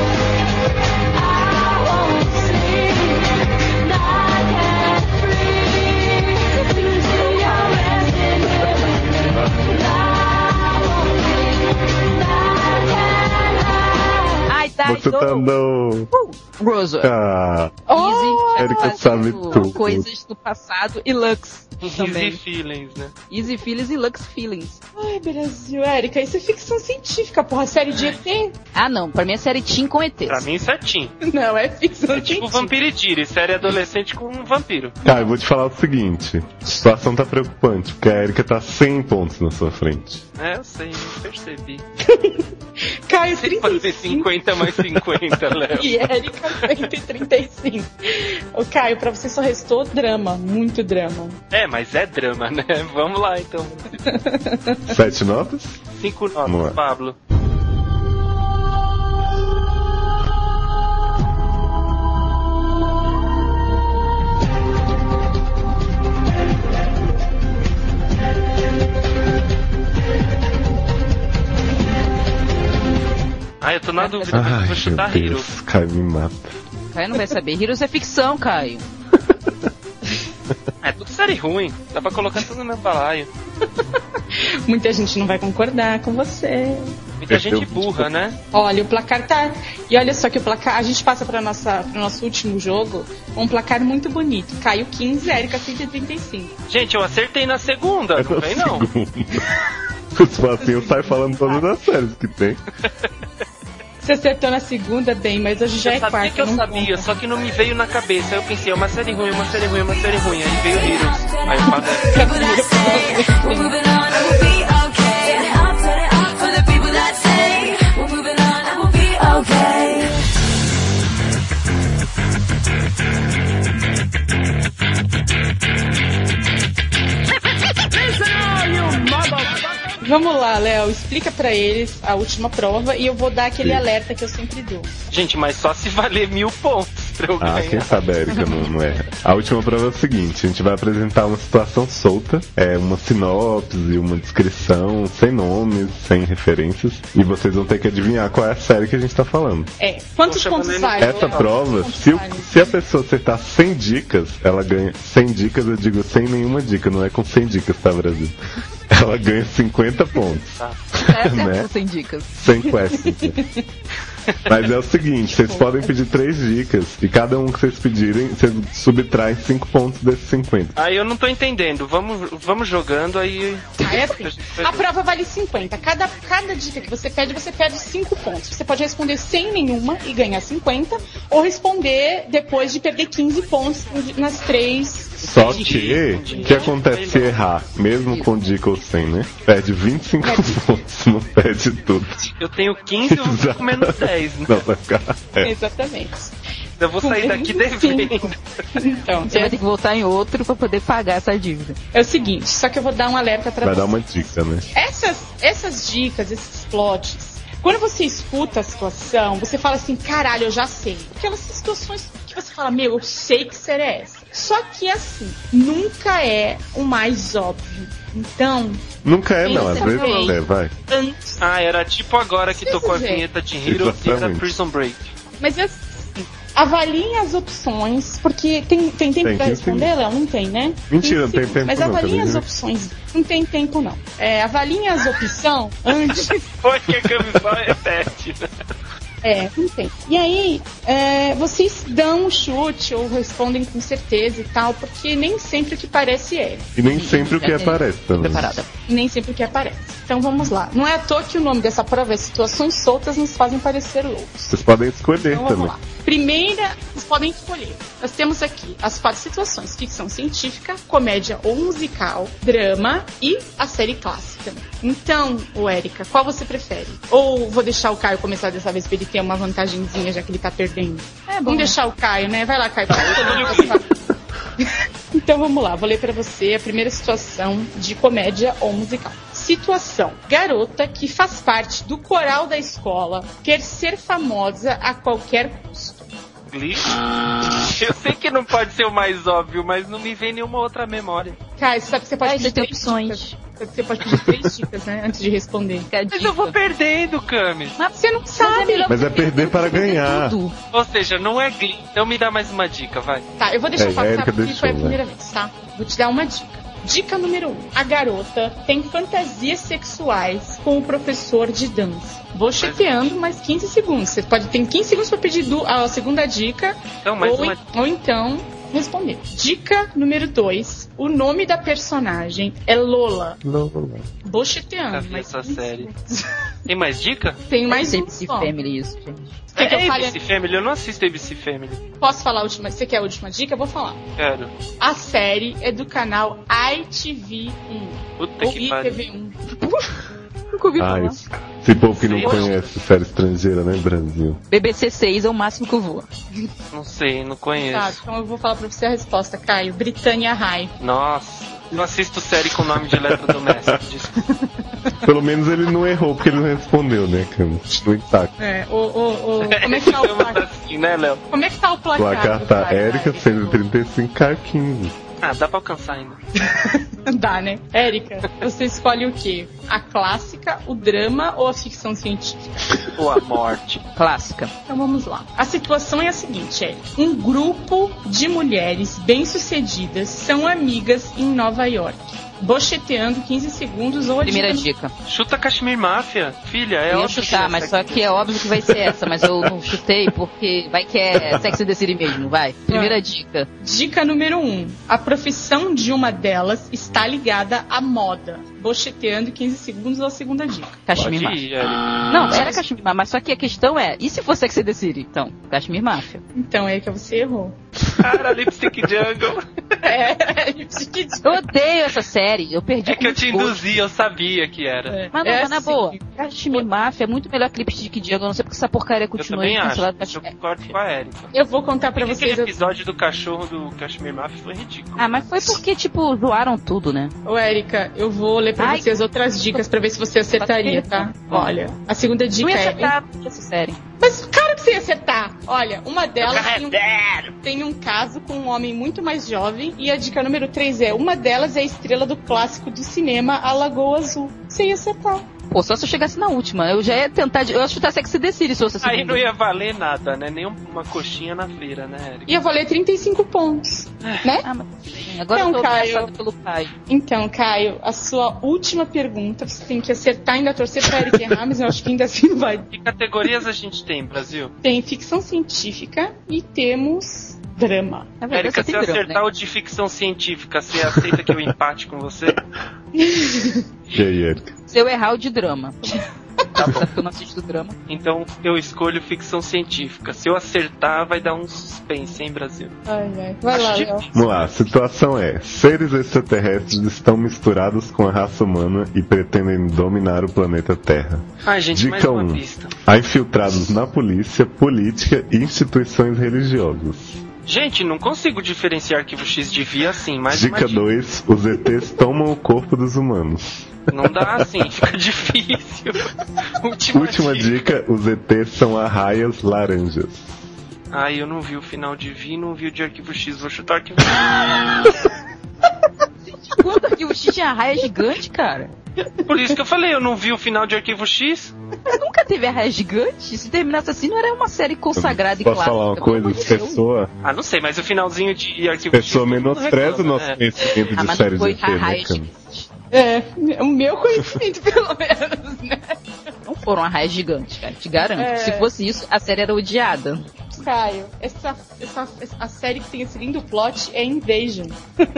Acertando! Rosa. Ah, Easy. Erika fazendo sabe tudo. Coisas do passado e Lux também. Easy feelings, né? Easy Feelings e Lux Feelings. Ai, Brasil, Érica, isso é ficção científica, porra. Série de ET? Ah, não. Pra mim é série Team com ETs. Pra mim, certinho. (laughs) Não, é ficção É tipo. Vampiritiri, série adolescente com um vampiro. Tá, eu vou te falar o seguinte: a situação tá preocupante, porque a Erika tá 100 pontos na sua frente. É, eu sei, eu percebi. (laughs) Caio, Tem que fazer 35. 50 mais 50, (laughs) Léo. E Érica, 135. Ô, Caio, pra você só restou drama. Muito drama. É, mas é drama, né? Vamos lá, então. Sete notas? Cinco notas, Pablo. Ah, eu tô na dúvida, eu Ai, vou chutar Hero. Deus, Caio me mata. Caio não vai saber. Heroes é ficção, Caio. É tudo série ruim. Dá pra colocar tudo no meu balaio. Muita gente não vai concordar com você. Muita gente burra, né? Olha, o placar tá. E olha só que o placar. A gente passa para nossa pro nosso último jogo com um placar muito bonito. Caio 15, Érica 135. Gente, eu acertei na segunda, não vem não. Os facinhos saem falando todas as séries que tem. (laughs) Você acertou na segunda, bem, mas hoje já Eu é sabia quarta. que eu não sabia, conta. só que não me veio na cabeça. Aí eu pensei, é uma série ruim, uma série ruim, uma série ruim. Aí veio Heroes. Aí eu falei, (laughs) Vamos lá, Léo, explica pra eles a última prova e eu vou dar aquele alerta que eu sempre dou. gente, mas só se valer mil pontos pra eu Ah, ganhar. quem sabe a Erika não, não erra. A última prova é o seguinte: a gente vai apresentar uma situação solta, é uma sinopse, uma descrição, sem nomes, sem referências, e vocês vão ter que adivinhar qual é a série que a gente tá falando. É, quantos Poxa, pontos vale? Essa Léo? prova, se, o- se a pessoa acertar 100 dicas, ela ganha. 100 dicas, eu digo sem nenhuma dica, não é com 100 dicas, tá, Brasil? Ela ganha 50 pontos. É, Né? sem dicas. Sem quests. (laughs) Mas é o seguinte, vocês podem pedir três dicas e cada um que vocês pedirem, vocês subtraem 5 pontos desses 50. Aí eu não tô entendendo. Vamos, vamos jogando aí. Ah, é assim. A prova vale 50. Cada, cada dica que você pede, você perde 5 pontos. Você pode responder sem nenhuma e ganhar 50, ou responder depois de perder 15 pontos nas três. Só que, o que acontece se errar, mesmo com dica ou sem, né? Perde 25 pontos, não perde tudo. Eu tenho 15, eu vou menos 10. Né? Não, vai ficar. É. Exatamente. Eu vou sair daqui devendo. Então, Você vai é, ter que voltar em outro pra poder pagar essa dívida. é o seguinte, só que eu vou dar um alerta pra Vai você. dar uma dica, né? Essas, essas dicas, esses plots, quando você escuta a situação, você fala assim, caralho, eu já sei. Aquelas situações que você fala, meu, eu sei que será essa. Só que assim, nunca é o mais óbvio. Então, Nunca é, não, às vezes bem. é, vai. antes. Ah, era tipo agora que tocou a vinheta de e era Exatamente. Prison Break. Mas assim, avaliem as opções, porque tem, tem tempo Tem, pra tem responder. Léo? Não tem, né? Mentira, não 15 tem segundos. tempo Mas não, avaliem as né? opções. Não tem tempo, não. É, avaliem as opções (laughs) antes. Foi que a camisola repete. né? É, não tem. E aí, é, vocês dão um chute ou respondem com certeza e tal, porque nem sempre o que parece é. E nem sempre o que tem- aparece também. Preparada. E nem sempre o que aparece. Então vamos lá. Não é à toa que o nome dessa prova é Situações Soltas nos fazem parecer loucos. Vocês podem escolher Então também. vamos lá. Primeira, vocês podem escolher. Nós temos aqui as quatro situações: ficção científica, comédia ou musical, drama e a série clássica. Então, o Érica, qual você prefere? Ou vou deixar o Caio começar dessa vez pra ele ter uma vantagenzinha, já que ele tá perdendo? É bom. Vamos deixar o Caio, né? Vai lá, Caio. (laughs) então vamos lá, vou ler pra você a primeira situação de comédia ou musical. Situação: garota que faz parte do coral da escola quer ser famosa a qualquer custo. (laughs) Eu sei que não pode ser o mais óbvio, mas não me vem nenhuma outra memória. Caio, você sabe que você pode Ah, pedir três opções. dicas. Sabe que Você pode pedir três dicas, né? Antes de responder. Mas eu vou dica. perdendo, Camis. Você não sabe. Mas é perder para ganhar. Tudo. Ou seja, não é Glee. Então me dá mais uma dica, vai. Tá, eu vou deixar É, passar Erika porque foi a né? primeira vez, tá? Vou te dar uma dica. Dica número 1. Um. A garota tem fantasias sexuais com o professor de dança. Vou cheteando mais 15 segundos. Você pode ter 15 segundos para pedir a segunda dica. Então, mais ou, uma. ou então responder. Dica número 2. O nome da personagem é Lola. Vou cheteando. Nunca vi mais essa 15 série. (laughs) Tem mais dica? Tem mais Mas um ABC só. Family isso, gente. Quer que eu é fale? ABC Family? Eu não assisto ABC Family. Posso falar a última? Você quer a última dica? Eu vou falar. Quero. A série é do canal ITV1 Puta ou que pariu. ITV1. (laughs) Nunca ouvi Ah, falar. Esse povo que não conhece série estrangeira, né, Brasil? BBC 6 é o máximo que eu vou. Não sei, não conheço. Tá, então eu vou falar pra você a resposta, Caio. Britannia High. Nossa. Não assisto série com nome de letra do mestre. (laughs) Desculpa. Pelo menos ele não errou porque ele não respondeu, né, cara? No intacto. É, o, o, o, como é que tá o Ficamos placar? assim, né, Léo? Como é que tá o placar? Placar tá? Érica 135 k 15. Ah, dá pra alcançar ainda. (laughs) Dá, né? Érica, você escolhe o quê? A clássica, o drama ou a ficção científica? Ou a morte. Clássica. Então vamos lá. A situação é a seguinte, Érica. Um grupo de mulheres bem-sucedidas são amigas em Nova York. Bocheteando 15 segundos ou a Primeira dica- dica. Chuta Kashmir Mafia. Filha, é eu ia óbvio chutar, que é mas só que é óbvio que vai ser essa, mas eu não chutei porque vai que é Sex and the City mesmo, vai. Primeira dica. Dica número 1. Um, a profissão de uma delas está ligada à moda. Bocheteando 15 segundos ou a segunda dica. Kashmir Eric. Não, era Kashmir Mafia, mas só que a questão é, e se for Sex and the City? Então, Kashmir Mafia. Então, Érica, você errou. Cara, Lipstick Jungle. É, Eu odeio essa série, eu perdi É que eu te gosto. induzi, eu sabia que era. Mas não, É mas na assim. boa, Kashmir Mafia é muito melhor que Lipstick Jungle, eu não sei porque essa porcaria Eu continua também aí acho. cancelada. Eu concordo com a Erika. Eu vou contar pra Porque vocês. aquele episódio do cachorro do Kashmir Mafia foi ridículo. Ah, mas foi porque, tipo, zoaram tudo, né? Ô, Érica, eu vou ler pra Ai. vocês outras dicas pra ver se você acertaria, tá? Olha, a segunda Não dica ia é. acertar essa série. Mas claro que você ia acertar! Olha, uma delas tem um, tem um caso com um homem muito mais jovem. E a dica número 3 é: uma delas é a estrela do clássico do cinema, A Lagoa Azul. Você ia acertar. Pô, só se eu chegasse na última. Eu já ia tentar. de- Eu ia chutar Sex and the City se fosse a Aí segunda. não ia valer nada, né? Nem uma coxinha na feira, né, Erika? Ia valer 35 pontos, né? Ah, mas agora Não, eu tô Caio. pelo pai. Então, Caio, a sua última pergunta, você tem que acertar, ainda torcer pra Eric errar, mas eu acho que ainda assim vai. Que categorias a gente tem, Brasil? Tem ficção científica e temos drama. Erika, só se eu drama, acertar né? o de ficção científica, você aceita que eu empate com você? (laughs) E aí, Érica? Se eu errar o de drama. Tá (laughs) bom. Sabe que eu não assisto drama. Então eu escolho ficção científica. Se eu acertar, vai dar um suspense, hein, Brasil? Ai, ai. Vai lá, Léo. Vamos lá, a situação é: seres extraterrestres estão misturados com a raça humana e pretendem dominar o planeta Terra. Ai, gente, mais Dica uma 1. pista. Há infiltrados na polícia, política e instituições religiosas. Gente, não consigo diferenciar arquivo X de via assim, mas Dica 2: os ETs tomam o corpo dos humanos. Não dá assim, (laughs) fica difícil. (laughs) Última, Última dica: os ETs são arraias laranjas. Ai, eu não vi o final de Vi, não vi o de arquivo X. Vou chutar arquivo X. (laughs) Quando arquivo X tinha raia gigante, cara? Por isso que eu falei, eu não vi o final de arquivo X. Nunca teve a raia gigante? Se terminasse assim, não era uma série consagrada e Posso clássica. falar uma coisa? Pessoa, Ah, não sei, mas o finalzinho de arquivo pessoa X. mundo menospreza o nosso né? conhecimento Ah, de mas séries foi né, gigante. É, o meu conhecimento, (laughs) pelo menos, né? Não foram a raia gigante, cara. Te garanto. É. Se fosse isso, a série era odiada. Caio, essa, essa, a série que tem esse lindo plot é Invasion.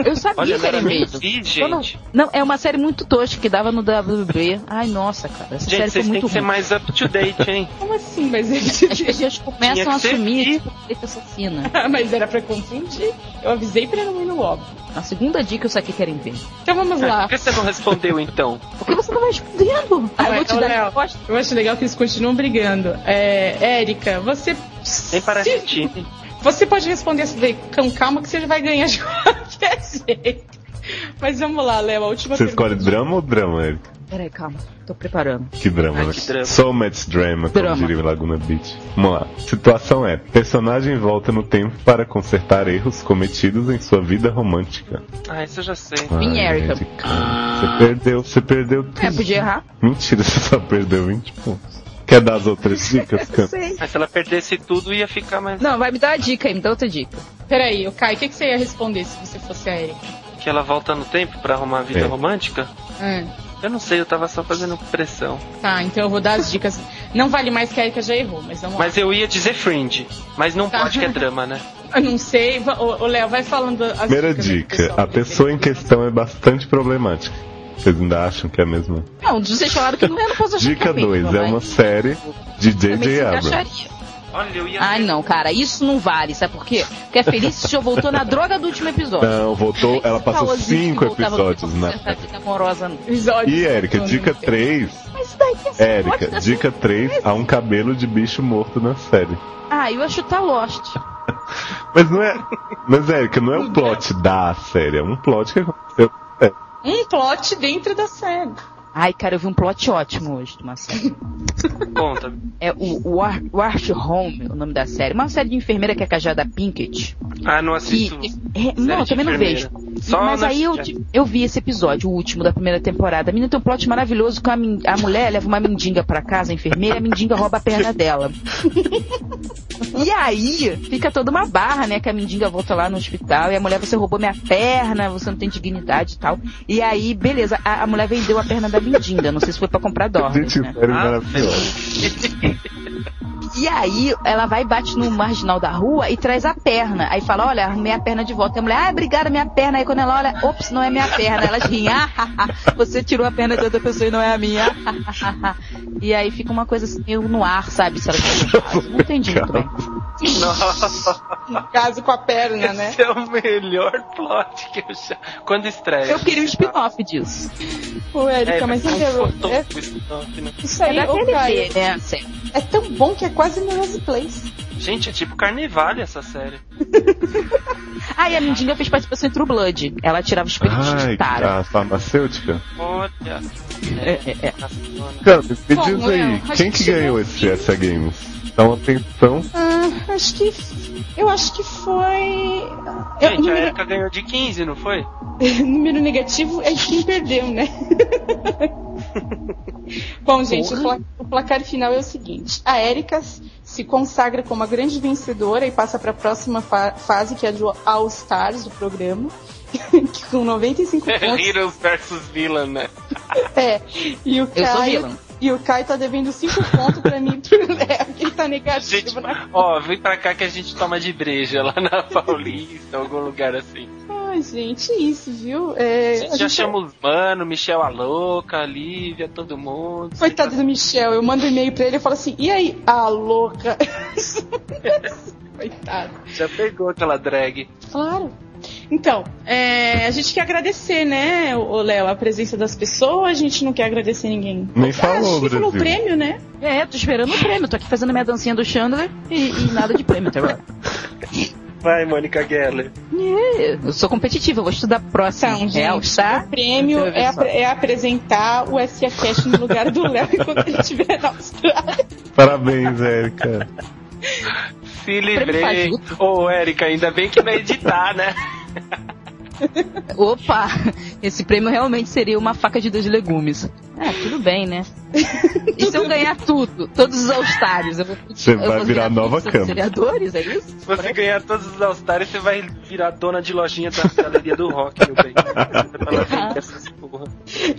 Eu sabia Olha, que era não- gente. Não, é uma série muito tosca que dava no WB. Ai, nossa, cara. Essa Gente, série foi vocês têm muito que ser ruim. mais up to date, hein? (laughs) Como assim? Mas, As ele... pessoas Tinha começam a ser assumir que foi assassina. mas era pra confundir. Eu avisei pra não ir no óbvio. A segunda dica eu saquei que era ver. Então vamos lá. Por que você não respondeu então? Por que você não vai respondendo? Ah, eu vou te ô, dar Léo, a resposta. Eu acho legal que eles continuam brigando. É, Érica, você. Nem parece se- time. Você pode responder daí com calma que você já vai ganhar de (laughs) qualquer jeito. Mas vamos lá, Léo, a última Você pergunta. escolhe drama ou drama, Eric? Peraí, calma. Tô preparando. Que drama, Ai, né? que drama. So much drama, como Drama. diria Laguna Beach. Vamos lá. Situação é: personagem volta no tempo para consertar erros cometidos em sua vida romântica. Ah, isso eu já sei. Vim, Erika. Você perdeu, você perdeu tudo. É, podia errar. Mentira, (laughs) você só perdeu 20 pontos. Quer dar as outras (laughs) dicas, Cam? Sei. Mas se ela perdesse tudo, ia ficar mais. Não, vai me dar a dica aí, me dá outra dica. Peraí, o Caio, o que, que você ia responder se você fosse a Erika? Que ela volta no tempo pra arrumar a vida É. romântica? É. Eu não sei, eu tava só fazendo pressão. Tá, então eu vou dar as dicas. Não vale mais que a Erika já errou, mas vamos Mas eu ia dizer Fringe, mas não Tá. pode que é drama, né? lá. (laughs) Eu não sei. Ô, Léo, vai falando as Primeira dicas dica: pessoal. a pessoa em questão é bastante problemática. Vocês ainda acham que é a mesma? Não, vocês falaram que não é, não posso achar Dica é mesmo, 2: é mas uma série de J.J. Abrams. Olha, eu ia. Ai, não, cara, isso não vale, sabe por quê? Porque a Felice já voltou na droga do último episódio. Não, voltou. Ela passou cinco episódios vida amorosa. não. E Érica, dica não sei. 3. Mas isso daí é Érica, dica série. 3, há um cabelo de bicho morto na série. Ah, eu acho que tá Lost. (laughs) Mas não é. Mas, Érica, não é um plot da série, é um plot que aconteceu. É. Um plot dentro da série. Ai, cara, eu vi um plot ótimo hoje uma série. Conta. É o War, Wash Home, o nome da série. Uma série de enfermeira que é casada Pinkett. Ah, não Que, assisto. é, não, eu também não vejo. Só Mas aí eu, eu vi esse episódio, o último da primeira temporada. A menina tem um plot maravilhoso que a, a mulher leva uma mendiga pra casa, a enfermeira, e a mendiga rouba a perna dela. E aí, fica toda uma barra, né? Que a mendiga volta lá no hospital e a mulher, você roubou minha perna, você não tem dignidade e tal. E aí, beleza, a, a mulher vendeu a perna da mendiga. Não sei se foi pra comprar (laughs) dólares, Gente, né? série Ah, maravilhosa. (laughs) E aí, ela vai e bate no marginal da rua e traz a perna. Aí fala, olha, arrumei a perna de volta. E a mulher, ah, obrigada, minha perna. Aí quando ela olha, ops, não é minha perna. Elas riem, ah, ah, ah, você tirou a perna de outra pessoa e não é a minha. E aí fica uma coisa assim, meio no ar, sabe? Se ela (laughs) Não entendi muito bem. Nossa, No caso com a perna, né? esse é o melhor plot que eu já. Quando estreia. Eu queria um spin-off disso. Ô, Érica, É, mas não É, né? isso É aí, TNT, né? Sério. é tão bom que é quase Melrose Place. Gente, é tipo Carnivale essa série. (laughs) Ah, e a mendiga fez participação em True Blood. Ela tirava os peitos Ai, de tara. a farmacêutica. Olha. É, é, é. Cara, me Bom, diz aí, acho quem que ganhou esse essa Games? Dá uma atenção. Ah, acho que. Eu acho que foi. Eu, Gente, a número, Erika ganhou de 15, não foi? (laughs) número negativo é quem perdeu, né? (laughs) Bom, gente, o, pla- o placar final é o seguinte: a Erika se consagra como a grande vencedora e passa para a próxima fa- fase, que é do All Stars do programa, que (laughs) com 95 pontos. Heroes versus Villain, né? É, e o Eu sou Caio. E o Caio tá devendo 5 pontos pra mim pro Léo, que ele tá negativo Gente, na ó, vem pra cá que a gente toma de breja lá na (laughs) Paulista, algum lugar assim. Ai, gente, isso, viu? É, A gente a já gente- chama os mano, Michel a louca, a Lívia, todo mundo. Coitado do Michel, eu mando um e-mail pra ele e falo assim, e aí, a louca? (laughs) (laughs) Coitado. Já pegou aquela drag. Claro. Então, é, a gente quer agradecer, né, o Léo, a presença das pessoas, a gente não quer agradecer ninguém. Nem Ah, falou, a gente falou o Brasil. prêmio, né? É, tô esperando o prêmio. Tô aqui fazendo minha dancinha do Chandler e, e nada de prêmio até agora. Vai, Mônica Geller. É, eu sou competitiva, eu vou estudar próximo. Então, gente, Real, tá? o prêmio vai é, apre- é apresentar o SA Cash no lugar do Léo (laughs) enquanto ele estiver na Austrália. Parabéns, Érica. Se livrei. Ô, Érica, ainda bem que é editar, né? Opa, esse prêmio realmente seria uma faca de dois legumes. Ah, tudo bem, né? (laughs) E se eu ganhar tudo, todos os All-Stars, eu vou, Você eu vai vou virar nova vereadores, é isso? Se você ganhar todos os All-Stars, você vai virar dona de lojinha da galeria do rock, meu bem. (laughs)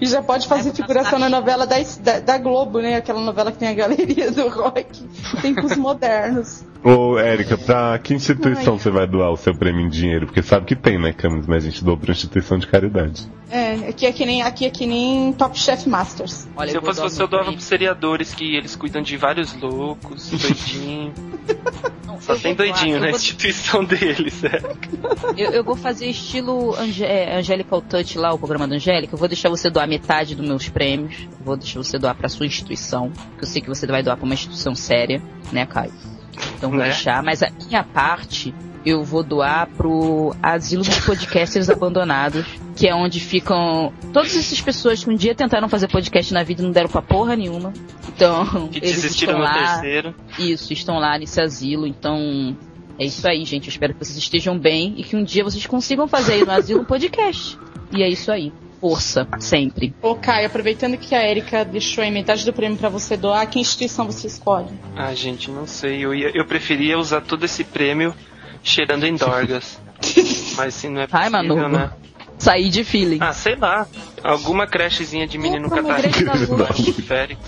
E já pode fazer figuração na novela da, da, da Globo, né? Aquela novela que tem a galeria do rock. Tempos modernos. (laughs) Ô, Érica, pra que instituição você vai doar o seu prêmio em dinheiro? Porque sabe que tem, né, Camis? Mas a gente doa pra instituição de caridade. É, aqui é que nem, aqui é que nem Top Chef Masters. Olha, Se eu fosse você, eu doava prêmio. pros seriadores que eles cuidam de vários loucos, (laughs) doidinhos. Não, Só tem doidinho na vou- instituição deles, é. Eu, eu vou fazer estilo Ange é, Angelical Touch lá, o programa da Angélica. Eu vou deixar você doar metade dos meus prêmios. Vou deixar você doar pra sua instituição. Que eu sei que você vai doar pra uma instituição séria, né, Caio? Então vou Né? deixar. Mas a minha parte, eu vou doar pro Asilo dos Podcasters Abandonados. Que é onde ficam todas essas pessoas que um dia tentaram fazer podcast na vida e não deram pra porra nenhuma. Então, (laughs) Que eles desistiram estão no lá. terceiro. Isso, estão lá nesse asilo, então é isso aí, gente. Eu espero que vocês estejam bem e que um dia vocês consigam fazer aí no asilo um podcast. E é isso aí. Força, sempre. Ô, Caio, aproveitando que a Erika deixou aí metade do prêmio pra você doar, que instituição você escolhe? Ah, gente, não sei. Eu, ia, eu preferia usar todo esse prêmio cheirando em dorgas. (laughs) Mas se não é Ai, possível, Manu. né? Sair de feeling. Ah, sei lá. Alguma crechezinha de menino Opa. Férico.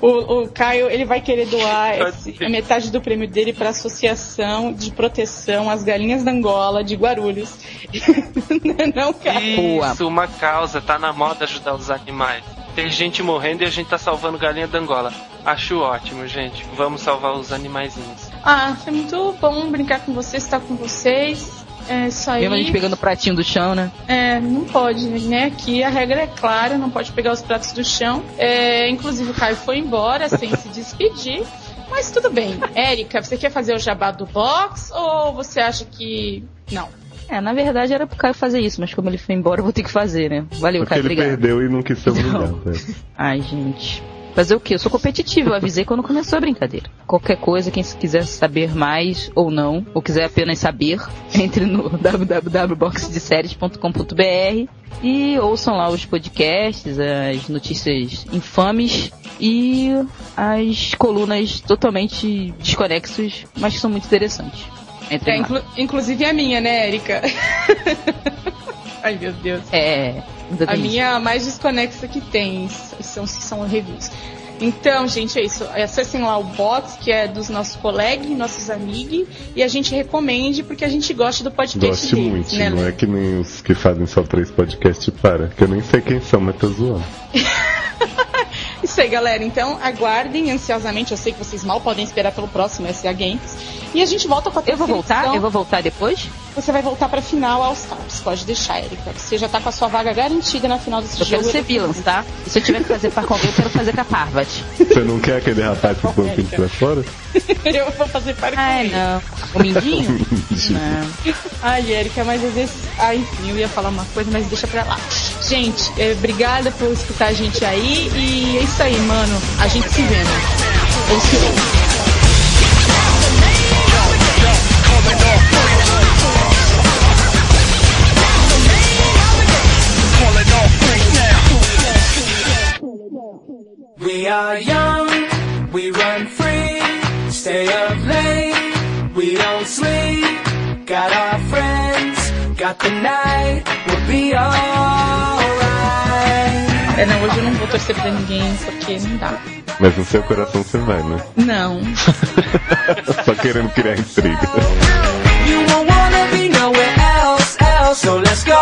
O, o Caio, ele vai querer doar (laughs) esse- a metade do prêmio dele para a Associação de Proteção às Galinhas da Angola de Guarulhos. (laughs) Não, Caio. Isso, uma causa. Tá na moda ajudar os animais. Tem gente morrendo e a gente tá salvando galinha da Angola. Acho ótimo, gente. Vamos salvar os animaizinhos. Ah, foi muito bom brincar com vocês, estar com vocês. É isso aí. Mesmo a gente pegando o pratinho do chão, né? É, não pode, né? Aqui a regra é clara, não pode pegar os pratos do chão. É, inclusive o Caio foi embora sem se despedir. Mas tudo bem. Érica, você quer fazer o jabá do box ou você acha que. Não. É, na verdade era pro Caio fazer isso, mas como ele foi embora, eu vou ter que fazer, né? Valeu, Porque Caio, ele obrigado. perdeu e não quis ser obrigado. é. Ai, gente. Fazer o quê? Eu sou competitivo, eu avisei quando começou a brincadeira. Qualquer coisa, quem quiser saber mais ou não, ou quiser apenas saber, (laughs) entre no www.boxdeséries.com.br e ouçam lá os podcasts, as notícias infames e as colunas totalmente desconexos, mas que são muito interessantes. É, inclu- inclusive a minha, né, Érica? (laughs) Ai, meu Deus. É, A minha é a mais desconexa que tem, são, são reviews. Então, gente, é isso. Acessem lá o box, que é dos nossos colegas, nossos amigos, e a gente recomende porque a gente gosta do podcast Goste deles, muito, né? não é que nem os que fazem só três podcasts para. Que eu nem sei quem são, mas tô zoando. (laughs) Isso aí, galera. Então, aguardem ansiosamente. Eu sei que vocês mal podem esperar pelo próximo SA Games. E a gente volta com a Eu vou voltar? Eu vou voltar depois? Você vai voltar pra final All Stars. Pode deixar, Erika. Você já tá com a sua vaga garantida na final desse Eu quero jogo. ser Villans, tá? E se eu tiver que fazer par convê, eu quero fazer com a Parvati. Você não quer aquele rapaz que põe o pinto pra fora? (laughs) Eu vou fazer para com Ai, não. (laughs) O Mindinho? Não. Ai, Erika, mas às vezes. Ah, enfim, eu ia falar uma coisa, mas deixa pra lá. Gente, é, obrigada por escutar a gente aí. E é isso aí, mano. A gente se vê, né? Ou se ouve. We are young, we run free, stay up late, we don't sleep. Got our friends, got the night, we'll be alright. É, não, hoje eu não vou torcer pra ninguém, porque não dá. Mas no seu coração você vai, né? Não. (laughs) Só querendo criar intriga. You won't wanna be nowhere else, else. So let's go,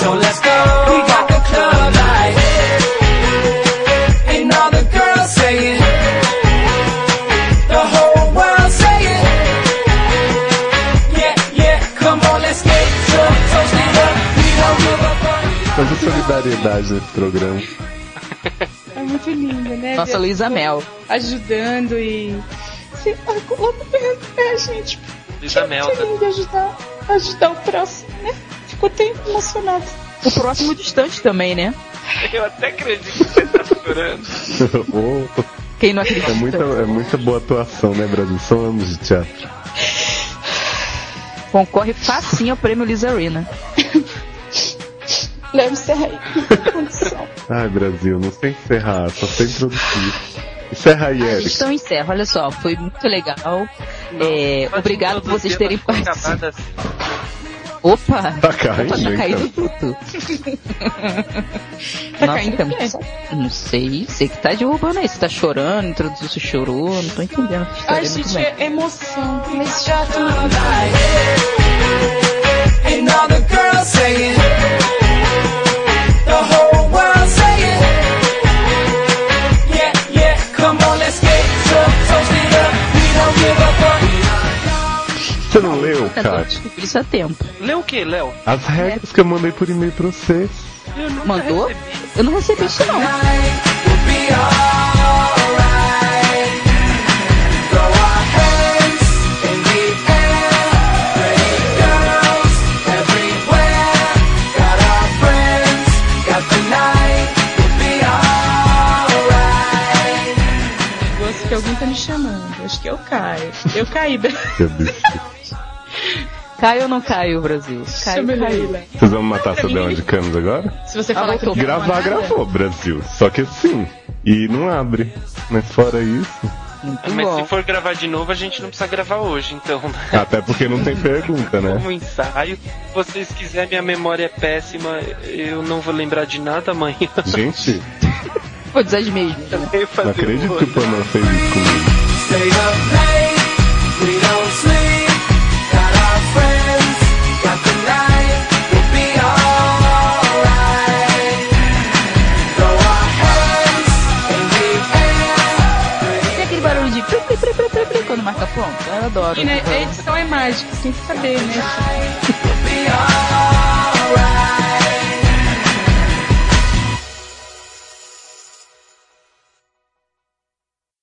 so let's go. Fuck. Mas a solidariedade nesse programa. É muito linda, né? Nossa, Luísa Mel. Ajudando e. Se a gente. Luísa que Mel, tá? lindo ajudar, ajudar o próximo, né? Ficou até emocionado. O próximo distante também, né? Eu até acredito que você tá chorando. (laughs) Oh, Quem não acredita? é, muita, é muita boa atuação, né, Brasil? São anos de teatro. Concorre facinho ao prêmio Lisa (laughs) Ser aí. Condição. Ai, (laughs) Brasil, não sei encerrar, só sei introduzir. Encerra aí, Eric. Então encerra, olha só, foi muito legal. É, Pode obrigado por vocês terem participado. assim. Opa! Tá caindo, Opa, tá hein, caindo tudo. (laughs) Tá Nossa, caindo tá o quê? muito- Não sei, sei que tá derrubando aí. Você tá chorando, introduziu, você chorou, não tô entendendo história. Ai, gente, bem. é emoção. Mas já tudo. And all the girls saying, cara? descobrir isso a tempo. Lê o que, Léo? As regras que eu mandei por e-mail pra você. Eu nunca Mandou? recebi. Eu não recebi isso não. Alguém tá me chamando. Acho que eu caio. Eu caí. Cai ou não cai o Brasil? Cai caiu? Vocês vão matar dama de canos agora? Se você Ah, falar que eu Gravar, gravou, Brasil. Só que assim. E não abre. Mas fora isso. Muito Mas bom. se for gravar de novo, a gente não precisa gravar hoje, então. Até porque não tem pergunta, né? Um ensaio. Se vocês quiserem, minha memória é péssima. Eu não vou lembrar de nada amanhã. Gente, Vou dizer fazer não acredito um que o Panão fez isso comigo. Stay up late, we don't sleep. Adoro. E, né, a edição é mágica, tem que saber, né? (laughs)